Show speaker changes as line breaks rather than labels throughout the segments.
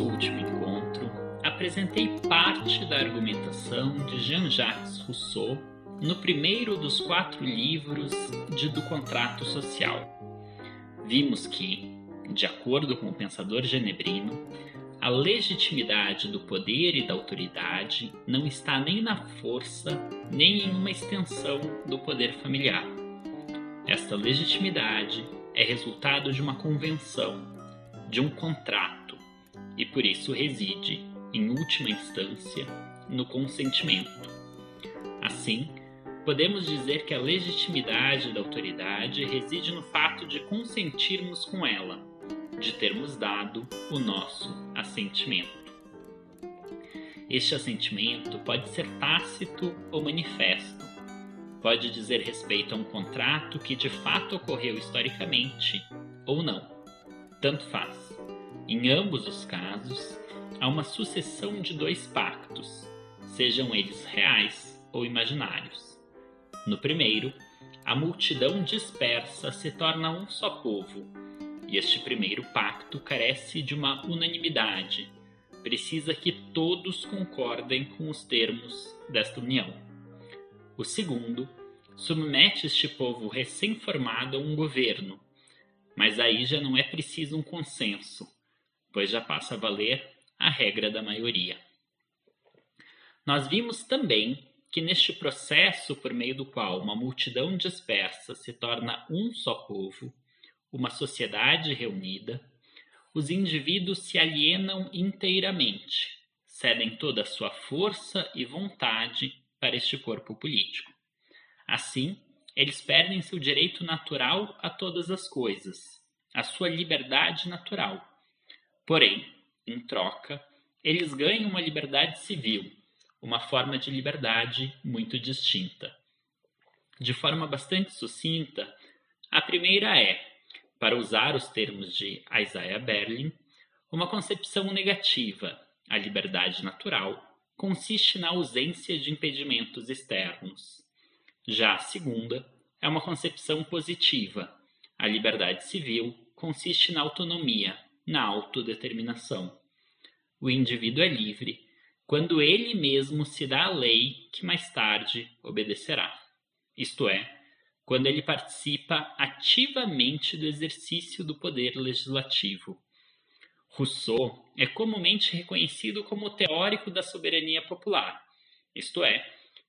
nosso último encontro, apresentei parte da argumentação de Jean-Jacques Rousseau no primeiro dos quatro livros de Do Contrato Social. Vimos que, de acordo com o pensador genebrino, a legitimidade do poder e da autoridade não está nem na força, nem em uma extensão do poder familiar. Esta legitimidade é resultado de uma convenção, de um contrato, e por isso reside, em última instância, no consentimento. Assim, podemos dizer que a legitimidade da autoridade reside no fato de consentirmos com ela de termos dado o nosso assentimento. Este assentimento pode ser tácito ou manifesto, pode dizer respeito a um contrato que de fato ocorreu historicamente ou não. Tanto faz. Em ambos os casos, há uma sucessão de dois pactos, sejam eles reais ou imaginários. No primeiro, a multidão dispersa se torna um só povo e este primeiro pacto carece de uma unanimidade, precisa que todos concordem com os termos desta união. O segundo submete este povo recém-formado a um governo, mas aí já não é preciso um consenso, pois já passa a valer a regra da maioria. Nós vimos também que neste processo por meio do qual uma multidão dispersa se torna um só povo, uma sociedade reunida, os indivíduos se alienam inteiramente, cedem toda a sua força e vontade para este corpo político. Assim, eles perdem seu direito natural a todas as coisas, a sua liberdade natural. Porém, em troca, eles ganham uma liberdade civil, uma forma de liberdade muito distinta. De forma bastante sucinta, a primeira é para usar os termos de Isaiah Berlin, uma concepção negativa, a liberdade natural, consiste na ausência de impedimentos externos. Já a segunda é uma concepção positiva, a liberdade civil consiste na autonomia, na autodeterminação. O indivíduo é livre quando ele mesmo se dá a lei que mais tarde obedecerá. Isto é, quando ele participa ativamente do exercício do poder legislativo. Rousseau é comumente reconhecido como teórico da soberania popular, isto é,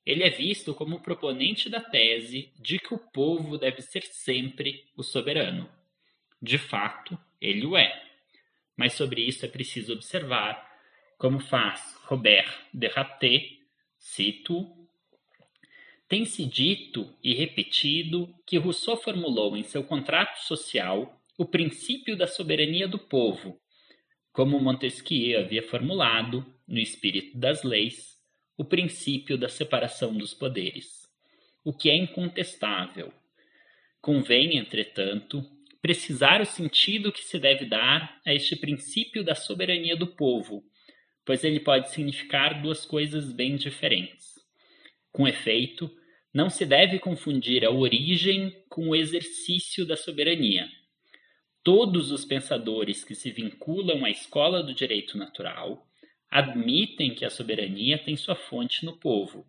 ele é visto como proponente da tese de que o povo deve ser sempre o soberano. De fato, ele o é. Mas sobre isso é preciso observar, como faz Robert de cito tem-se dito e repetido que Rousseau formulou em seu contrato social o princípio da soberania do povo, como Montesquieu havia formulado, no espírito das leis, o princípio da separação dos poderes, o que é incontestável. Convém, entretanto, precisar o sentido que se deve dar a este princípio da soberania do povo, pois ele pode significar duas coisas bem diferentes. Com efeito, não se deve confundir a origem com o exercício da soberania. Todos os pensadores que se vinculam à escola do direito natural admitem que a soberania tem sua fonte no povo.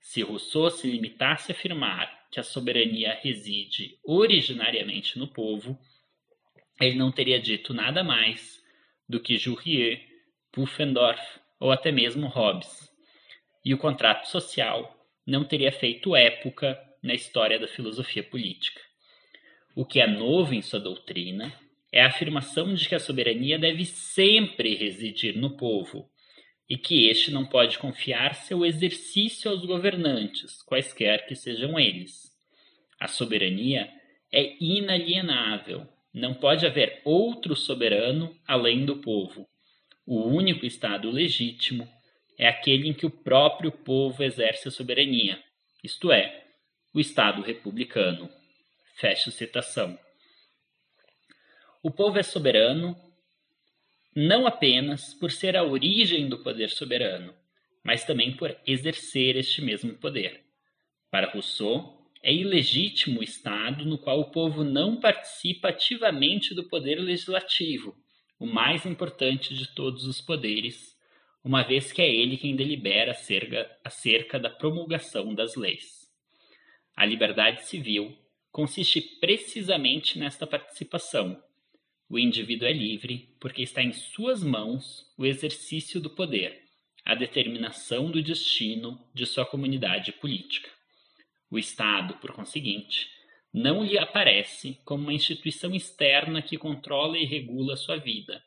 Se Rousseau se limitasse a afirmar que a soberania reside originariamente no povo, ele não teria dito nada mais do que Jourier, Pufendorf ou até mesmo Hobbes. E o contrato social não teria feito época na história da filosofia política. O que é novo em sua doutrina é a afirmação de que a soberania deve sempre residir no povo e que este não pode confiar seu exercício aos governantes, quaisquer que sejam eles. A soberania é inalienável, não pode haver outro soberano além do povo. O único Estado legítimo é aquele em que o próprio povo exerce a soberania, isto é, o Estado republicano. Fecha citação. O povo é soberano não apenas por ser a origem do poder soberano, mas também por exercer este mesmo poder. Para Rousseau, é ilegítimo o Estado no qual o povo não participa ativamente do poder legislativo, o mais importante de todos os poderes, uma vez que é ele quem delibera acerca, acerca da promulgação das leis. A liberdade civil consiste precisamente nesta participação. O indivíduo é livre porque está em suas mãos o exercício do poder, a determinação do destino de sua comunidade política. O Estado, por conseguinte, não lhe aparece como uma instituição externa que controla e regula sua vida,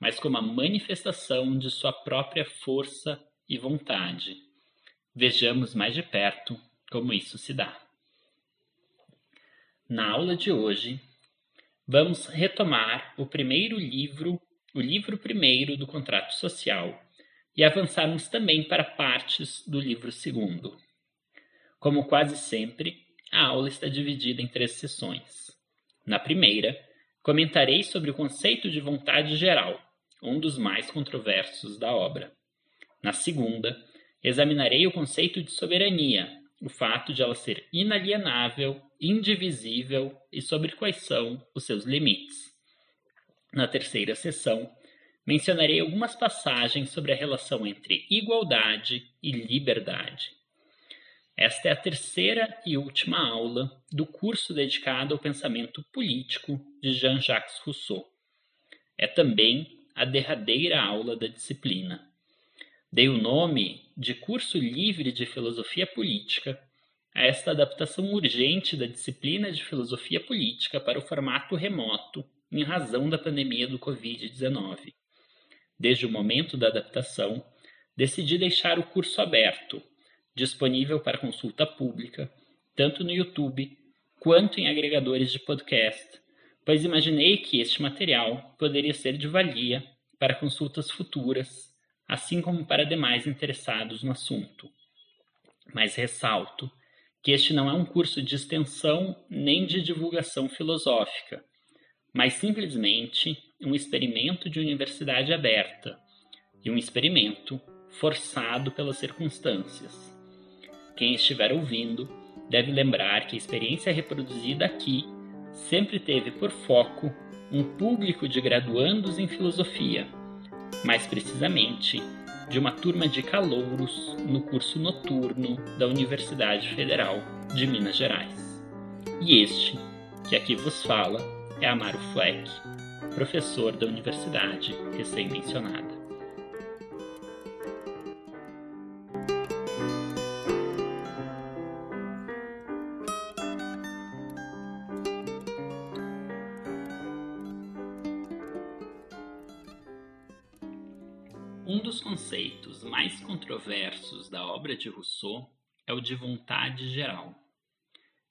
mas como a manifestação de sua própria força e vontade. Vejamos mais de perto como isso se dá. Na aula de hoje, vamos retomar o primeiro livro, o livro primeiro do contrato social, e avançarmos também para partes do livro segundo. Como quase sempre, a aula está dividida em três sessões. Na primeira, comentarei sobre o conceito de vontade geral, um dos mais controversos da obra. Na segunda, examinarei o conceito de soberania, o fato de ela ser inalienável, indivisível e sobre quais são os seus limites. Na terceira sessão, mencionarei algumas passagens sobre a relação entre igualdade e liberdade. Esta é a terceira e última aula do curso dedicado ao pensamento político de Jean-Jacques Rousseau. É também a derradeira aula da disciplina. Dei o nome de Curso Livre de Filosofia Política a esta adaptação urgente da disciplina de Filosofia Política para o formato remoto em razão da pandemia do Covid-19. Desde o momento da adaptação, decidi deixar o curso aberto disponível para consulta pública, tanto no YouTube quanto em agregadores de podcast, pois imaginei que este material poderia ser de valia para consultas futuras, assim como para demais interessados no assunto. Mas ressalto que este não é um curso de extensão nem de divulgação filosófica, mas simplesmente um experimento de universidade aberta e um experimento forçado pelas circunstâncias. Quem estiver ouvindo deve lembrar que a experiência reproduzida aqui sempre teve por foco um público de graduandos em filosofia, mais precisamente de uma turma de calouros no curso noturno da Universidade Federal de Minas Gerais. E este, que aqui vos fala, é Amaro Fleck, professor da universidade recém-mencionada. Obra de Rousseau é o de vontade geral.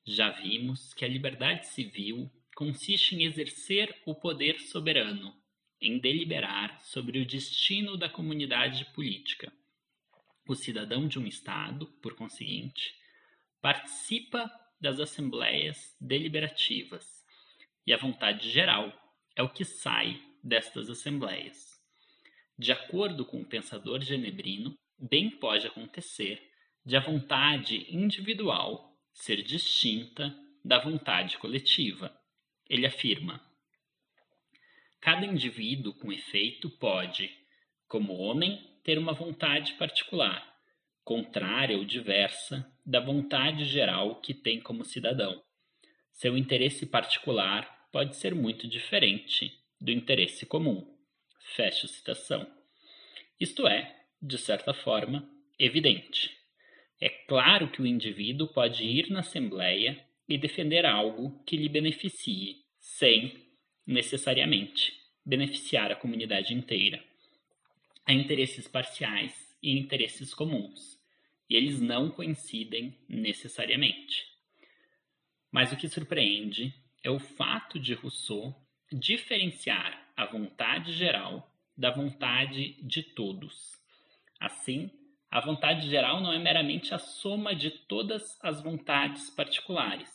Já vimos que a liberdade civil consiste em exercer o poder soberano, em deliberar sobre o destino da comunidade política. O cidadão de um Estado, por conseguinte, participa das assembleias deliberativas, e a vontade geral é o que sai destas assembleias. De acordo com o pensador genebrino, bem pode acontecer de a vontade individual ser distinta da vontade coletiva. Ele afirma: Cada indivíduo, com efeito, pode, como homem, ter uma vontade particular, contrária ou diversa da vontade geral que tem como cidadão. Seu interesse particular pode ser muito diferente do interesse comum. Fecha citação. Isto é, de certa forma, evidente. É claro que o indivíduo pode ir na Assembleia e defender algo que lhe beneficie, sem, necessariamente, beneficiar a comunidade inteira. Há interesses parciais e interesses comuns, e eles não coincidem necessariamente. Mas o que surpreende é o fato de Rousseau diferenciar a vontade geral da vontade de todos. Assim, a vontade geral não é meramente a soma de todas as vontades particulares,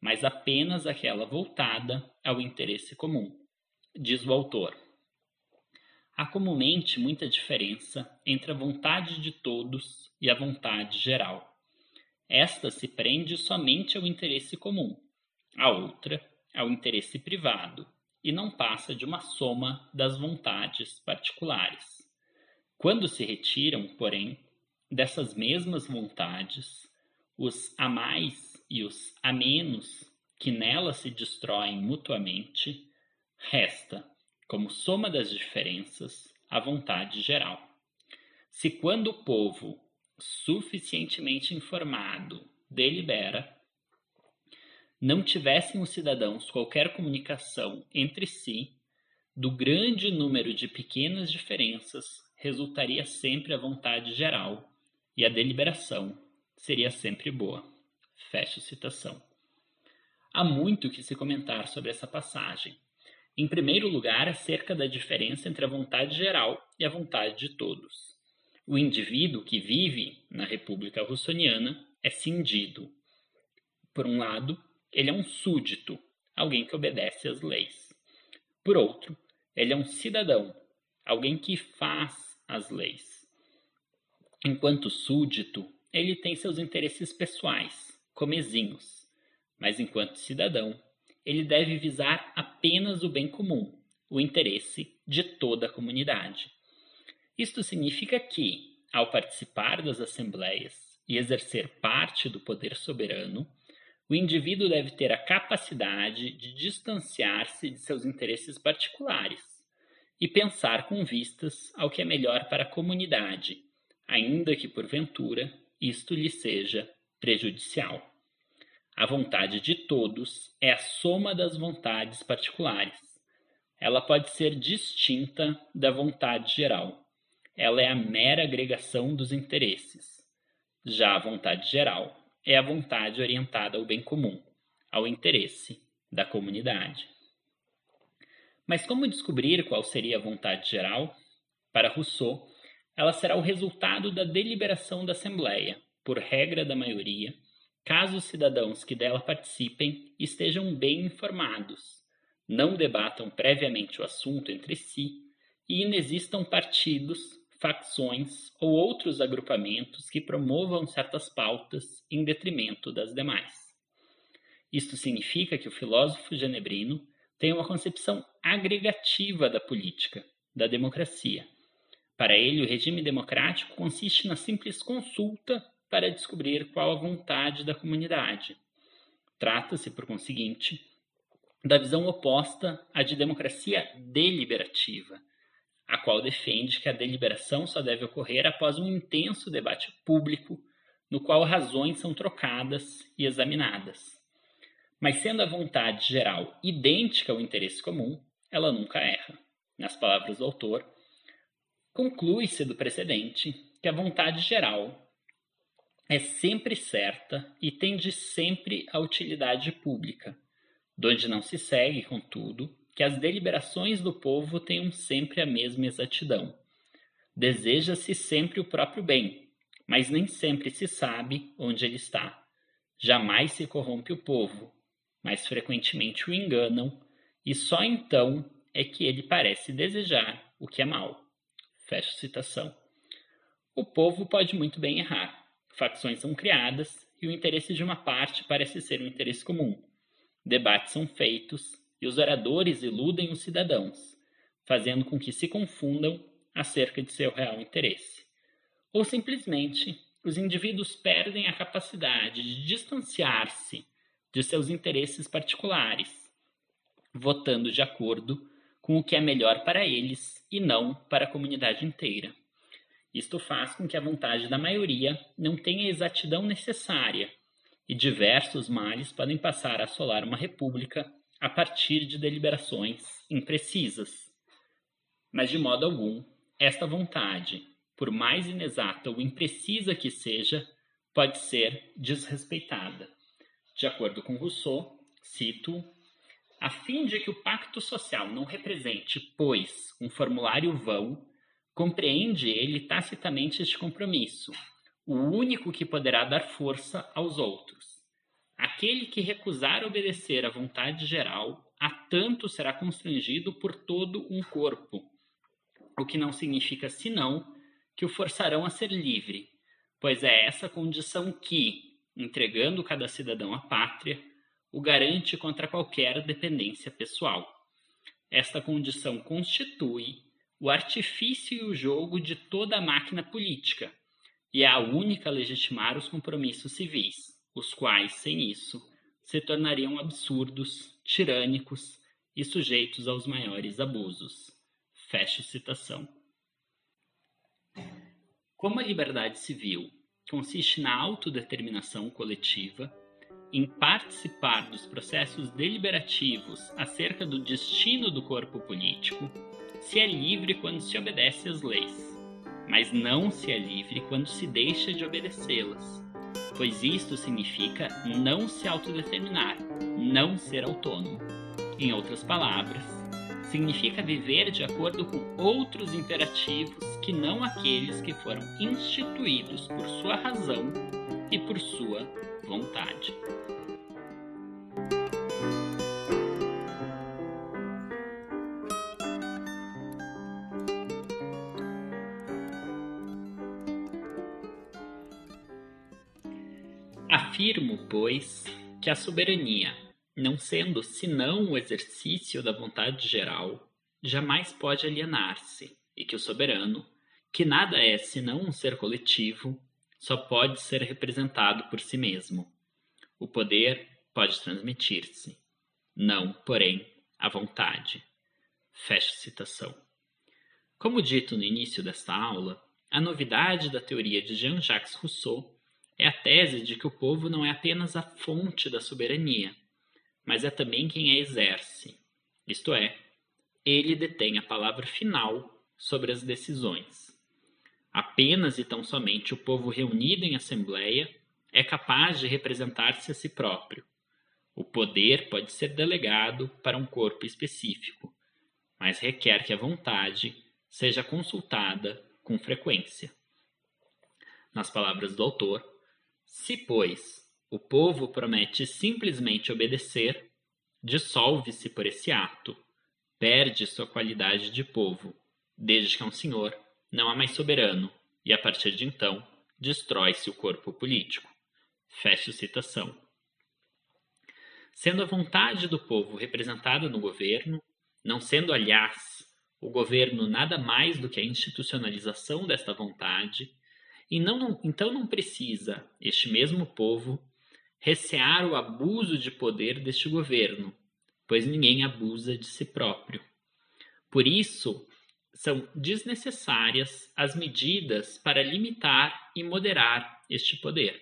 mas apenas aquela voltada ao interesse comum, diz o autor. Há comumente muita diferença entre a vontade de todos e a vontade geral. Esta se prende somente ao interesse comum, a outra ao interesse privado, e não passa de uma soma das vontades particulares. Quando se retiram, porém, dessas mesmas vontades, os a mais e os a menos que nela se destroem mutuamente, resta, como soma das diferenças, a vontade geral. Se quando o povo, suficientemente informado, delibera, não tivessem os cidadãos qualquer comunicação entre si, do grande número de pequenas diferenças resultaria sempre a vontade geral, e a deliberação seria sempre boa. Fecho citação. Há muito que se comentar sobre essa passagem. Em primeiro lugar, acerca da diferença entre a vontade geral e a vontade de todos. O indivíduo que vive na República Russoniana é cindido. Por um lado, ele é um súdito, alguém que obedece às leis. Por outro, ele é um cidadão, alguém que faz as leis. Enquanto súdito, ele tem seus interesses pessoais, comezinhos, mas enquanto cidadão, ele deve visar apenas o bem comum, o interesse de toda a comunidade. Isto significa que, ao participar das assembleias e exercer parte do poder soberano, o indivíduo deve ter a capacidade de distanciar-se de seus interesses particulares e pensar com vistas ao que é melhor para a comunidade, ainda que porventura isto lhe seja prejudicial. A vontade de todos é a soma das vontades particulares. Ela pode ser distinta da vontade geral. Ela é a mera agregação dos interesses. Já a vontade geral é a vontade orientada ao bem comum, ao interesse da comunidade. Mas como descobrir qual seria a vontade geral? Para Rousseau, ela será o resultado da deliberação da Assembleia, por regra da maioria, caso os cidadãos que dela participem estejam bem informados, não debatam previamente o assunto entre si e inexistam partidos, facções ou outros agrupamentos que promovam certas pautas em detrimento das demais. Isto significa que o filósofo genebrino tem uma concepção agregativa da política, da democracia. Para ele, o regime democrático consiste na simples consulta para descobrir qual a vontade da comunidade. Trata-se, por conseguinte, da visão oposta à de democracia deliberativa, a qual defende que a deliberação só deve ocorrer após um intenso debate público, no qual razões são trocadas e examinadas. Mas sendo a vontade geral idêntica ao interesse comum, ela nunca erra. Nas palavras do autor, conclui-se do precedente que a vontade geral é sempre certa e tende sempre à utilidade pública, donde não se segue, contudo, que as deliberações do povo tenham sempre a mesma exatidão. Deseja-se sempre o próprio bem, mas nem sempre se sabe onde ele está. Jamais se corrompe o povo, mas frequentemente o enganam, e só então é que ele parece desejar o que é mal. Fecha citação. O povo pode muito bem errar, facções são criadas e o interesse de uma parte parece ser um interesse comum. Debates são feitos e os oradores iludem os cidadãos, fazendo com que se confundam acerca de seu real interesse. Ou simplesmente, os indivíduos perdem a capacidade de distanciar-se de seus interesses particulares, votando de acordo com o que é melhor para eles e não para a comunidade inteira. Isto faz com que a vontade da maioria não tenha a exatidão necessária, e diversos males podem passar a assolar uma república a partir de deliberações imprecisas. Mas de modo algum, esta vontade, por mais inexata ou imprecisa que seja, pode ser desrespeitada. De acordo com Rousseau, cito, a fim de que o pacto social não represente, pois, um formulário vão, Compreende ele tacitamente este compromisso, o único que poderá dar força aos outros. Aquele que recusar obedecer à vontade geral, a tanto será constrangido por todo um corpo, o que não significa senão que o forçarão a ser livre, pois é essa condição que, entregando cada cidadão à pátria, o garante contra qualquer dependência pessoal. esta condição constitui o artifício e o jogo de toda a máquina política, e é a única a legitimar os compromissos civis, os quais, sem isso, se tornariam absurdos, tirânicos e sujeitos aos maiores abusos. Fecho citação. Como a liberdade civil consiste na autodeterminação coletiva, em participar dos processos deliberativos acerca do destino do corpo político, se é livre quando se obedece às leis, mas não se é livre quando se deixa de obedecê-las, pois isto significa não se autodeterminar, não ser autônomo. Em outras palavras, significa viver de acordo com outros imperativos que não aqueles que foram instituídos por sua razão e por sua vontade. Afirmo, pois, que a soberania, não sendo senão o exercício da vontade geral, jamais pode alienar-se, e que o soberano, que nada é senão um ser coletivo, só pode ser representado por si mesmo. O poder pode transmitir-se, não, porém, a vontade. Fecha citação. Como dito no início desta aula, a novidade da teoria de Jean-Jacques Rousseau é a tese de que o povo não é apenas a fonte da soberania, mas é também quem a exerce, isto é, ele detém a palavra final sobre as decisões. Apenas e tão somente o povo reunido em assembleia é capaz de representar-se a si próprio. O poder pode ser delegado para um corpo específico, mas requer que a vontade seja consultada com frequência. Nas palavras do autor, se, pois, o povo promete simplesmente obedecer, dissolve-se por esse ato, perde sua qualidade de povo, desde que é um senhor, não há mais soberano, e a partir de então, destrói-se o corpo político. Fecho citação. Sendo a vontade do povo representada no governo, não sendo, aliás, o governo nada mais do que a institucionalização desta vontade, e não, então não precisa este mesmo povo recear o abuso de poder deste governo, pois ninguém abusa de si próprio. Por isso, são desnecessárias as medidas para limitar e moderar este poder.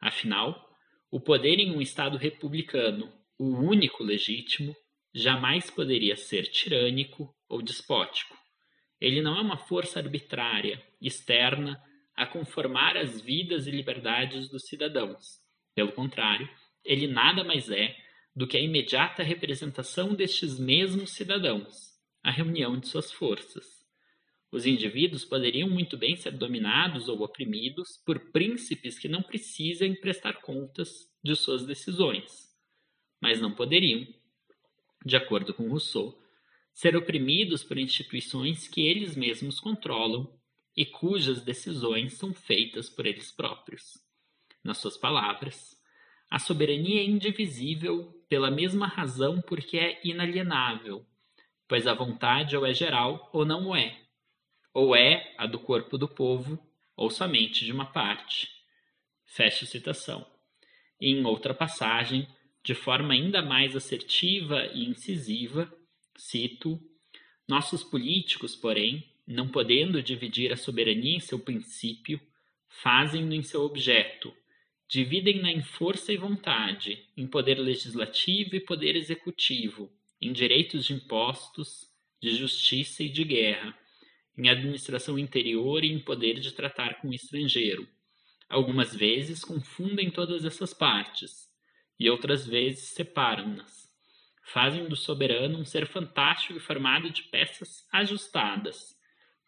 Afinal, o poder em um Estado republicano, o único legítimo, jamais poderia ser tirânico ou despótico. Ele não é uma força arbitrária, externa a conformar as vidas e liberdades dos cidadãos. Pelo contrário, ele nada mais é do que a imediata representação destes mesmos cidadãos, a reunião de suas forças. Os indivíduos poderiam muito bem ser dominados ou oprimidos por príncipes que não precisem prestar contas de suas decisões, mas não poderiam, de acordo com Rousseau, ser oprimidos por instituições que eles mesmos controlam e cujas decisões são feitas por eles próprios. Nas suas palavras, a soberania é indivisível pela mesma razão porque é inalienável, pois a vontade ou é geral ou não o é, ou é a do corpo do povo ou somente de uma parte. Fecha citação. E em outra passagem, de forma ainda mais assertiva e incisiva, cito: Nossos políticos, porém, não podendo dividir a soberania em seu princípio, fazem-no em seu objeto, dividem-na em força e vontade, em poder legislativo e poder executivo, em direitos de impostos, de justiça e de guerra, em administração interior e em poder de tratar com o estrangeiro. Algumas vezes confundem todas essas partes, e outras vezes separam-nas. Fazem do soberano um ser fantástico e formado de peças ajustadas,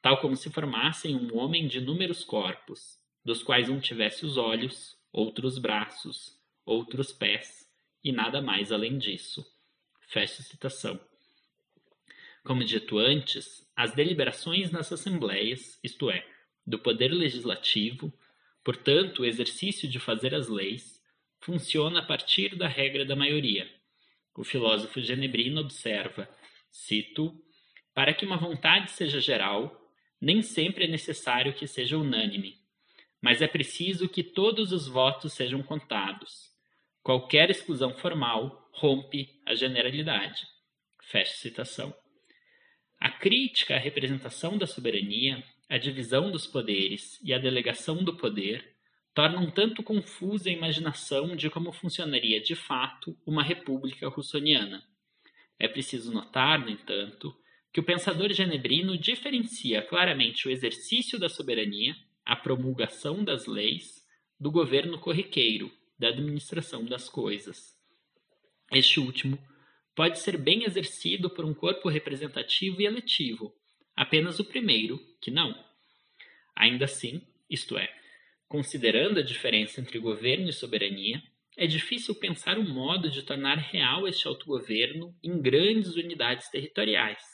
tal como se formassem um homem de inúmeros corpos, dos quais um tivesse os olhos, outros braços, outros pés, e nada mais além disso. Fecha citação. Como dito antes, as deliberações nas assembleias, isto é, do poder legislativo, portanto, o exercício de fazer as leis, funciona a partir da regra da maioria. O filósofo genebrino observa Cito: Para que uma vontade seja geral, nem sempre é necessário que seja unânime, mas é preciso que todos os votos sejam contados. Qualquer exclusão formal rompe a generalidade. Fecha citação. A crítica à representação da soberania, a divisão dos poderes e a delegação do poder torna um tanto confusa a imaginação de como funcionaria de fato uma república russoniana. É preciso notar, no entanto, que o pensador genebrino diferencia claramente o exercício da soberania, a promulgação das leis, do governo corriqueiro, da administração das coisas. Este último pode ser bem exercido por um corpo representativo e eletivo, apenas o primeiro, que não. Ainda assim, isto é, considerando a diferença entre governo e soberania, é difícil pensar um modo de tornar real este autogoverno em grandes unidades territoriais.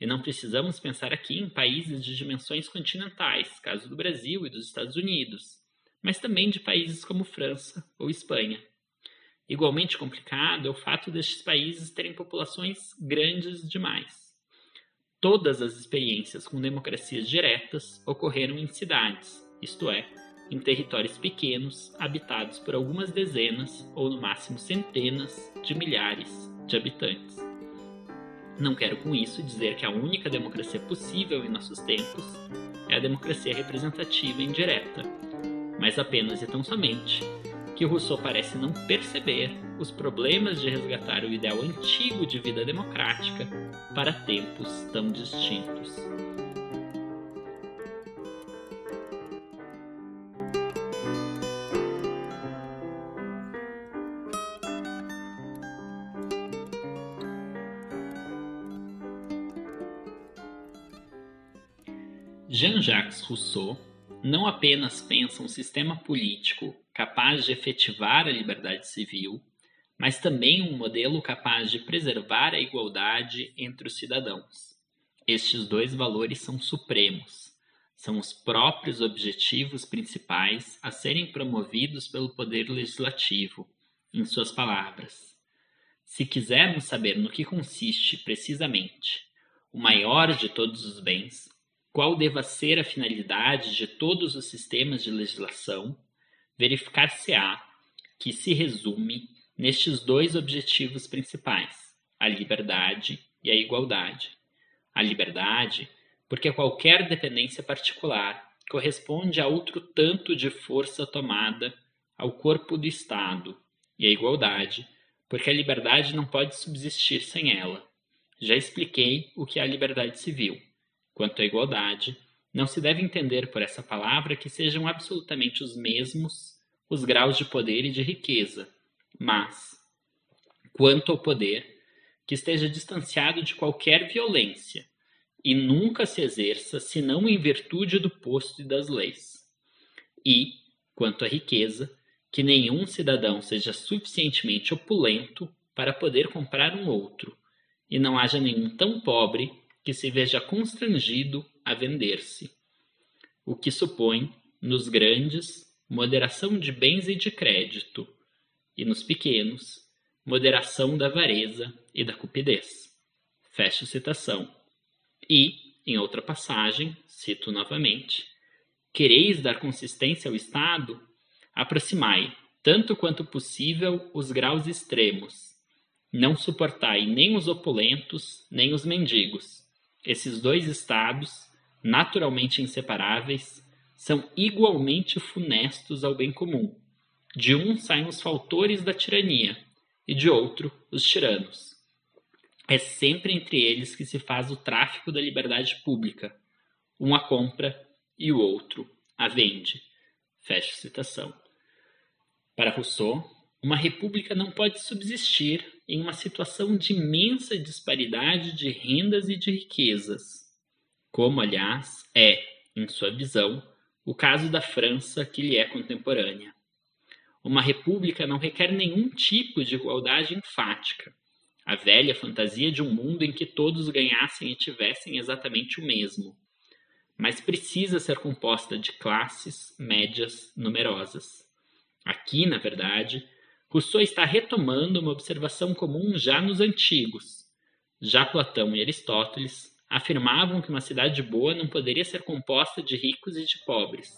E não precisamos pensar aqui em países de dimensões continentais, caso do Brasil e dos Estados Unidos, mas também de países como França ou Espanha. Igualmente complicado é o fato destes países terem populações grandes demais. Todas as experiências com democracias diretas ocorreram em cidades, isto é, em territórios pequenos, habitados por algumas dezenas ou no máximo centenas de milhares de habitantes. Não quero com isso dizer que a única democracia possível em nossos tempos é a democracia representativa indireta, mas apenas e tão somente que Rousseau parece não perceber os problemas de resgatar o ideal antigo de vida democrática para tempos tão distintos. Jean-Jacques Rousseau não apenas pensa um sistema político capaz de efetivar a liberdade civil, mas também um modelo capaz de preservar a igualdade entre os cidadãos. Estes dois valores são supremos, são os próprios objetivos principais a serem promovidos pelo Poder Legislativo, em suas palavras. Se quisermos saber no que consiste precisamente o maior de todos os bens, qual deva ser a finalidade de todos os sistemas de legislação, verificar-se-á que se resume nestes dois objetivos principais, a liberdade e a igualdade. A liberdade, porque qualquer dependência particular corresponde a outro tanto de força tomada ao corpo do Estado, e a igualdade, porque a liberdade não pode subsistir sem ela. Já expliquei o que é a liberdade civil. Quanto à igualdade, não se deve entender por essa palavra que sejam absolutamente os mesmos os graus de poder e de riqueza, mas, quanto ao poder, que esteja distanciado de qualquer violência e nunca se exerça senão em virtude do posto e das leis. E, quanto à riqueza, que nenhum cidadão seja suficientemente opulento para poder comprar um outro, e não haja nenhum tão pobre que se veja constrangido a vender-se, o que supõe, nos grandes, moderação de bens e de crédito, e nos pequenos, moderação da avareza e da cupidez. Fecho citação. E, em outra passagem, cito novamente: Quereis dar consistência ao Estado? Aproximai, tanto quanto possível, os graus extremos. Não suportai nem os opulentos, nem os mendigos. Esses dois estados naturalmente inseparáveis, são igualmente funestos ao bem comum. De um saem os faltores da tirania, e de outro, os tiranos. É sempre entre eles que se faz o tráfico da liberdade pública. Um a compra e o outro a vende. Fecha citação. Para Rousseau, uma república não pode subsistir em uma situação de imensa disparidade de rendas e de riquezas, como, aliás, é, em sua visão, o caso da França que lhe é contemporânea. Uma república não requer nenhum tipo de igualdade enfática, a velha fantasia de um mundo em que todos ganhassem e tivessem exatamente o mesmo, mas precisa ser composta de classes médias numerosas. Aqui, na verdade, Rousseau está retomando uma observação comum já nos antigos, Já Platão e Aristóteles afirmavam que uma cidade boa não poderia ser composta de ricos e de pobres,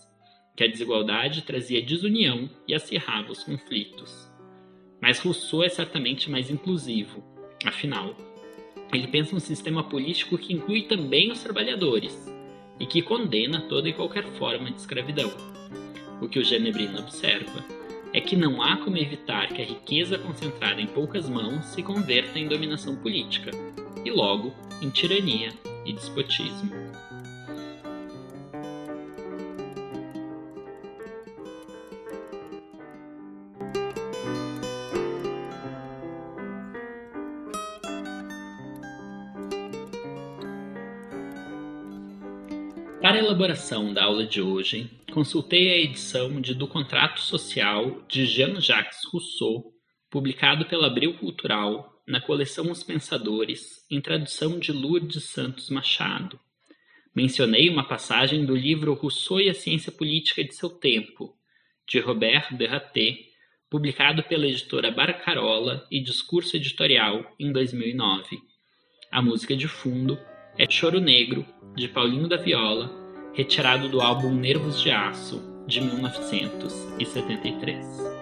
que a desigualdade trazia desunião e acirrava os conflitos. Mas Rousseau é certamente mais inclusivo, afinal, ele pensa um sistema político que inclui também os trabalhadores e que condena toda e qualquer forma de escravidão. O que o Genebrino observa é que não há como evitar que a riqueza concentrada em poucas mãos se converta em dominação política e, logo, em tirania e despotismo. Para a elaboração da aula de hoje, consultei a edição de Do Contrato Social de Jean-Jacques Rousseau, publicado pela Abril Cultural na coleção Os Pensadores, em tradução de Lourdes Santos Machado. Mencionei uma passagem do livro Rousseau e a Ciência Política de Seu Tempo, de Robert Derraté, publicado pela editora Barcarola e Discurso Editorial em 2009. A música de fundo é Choro Negro, de Paulinho da Viola, retirado do álbum Nervos de Aço, de 1973.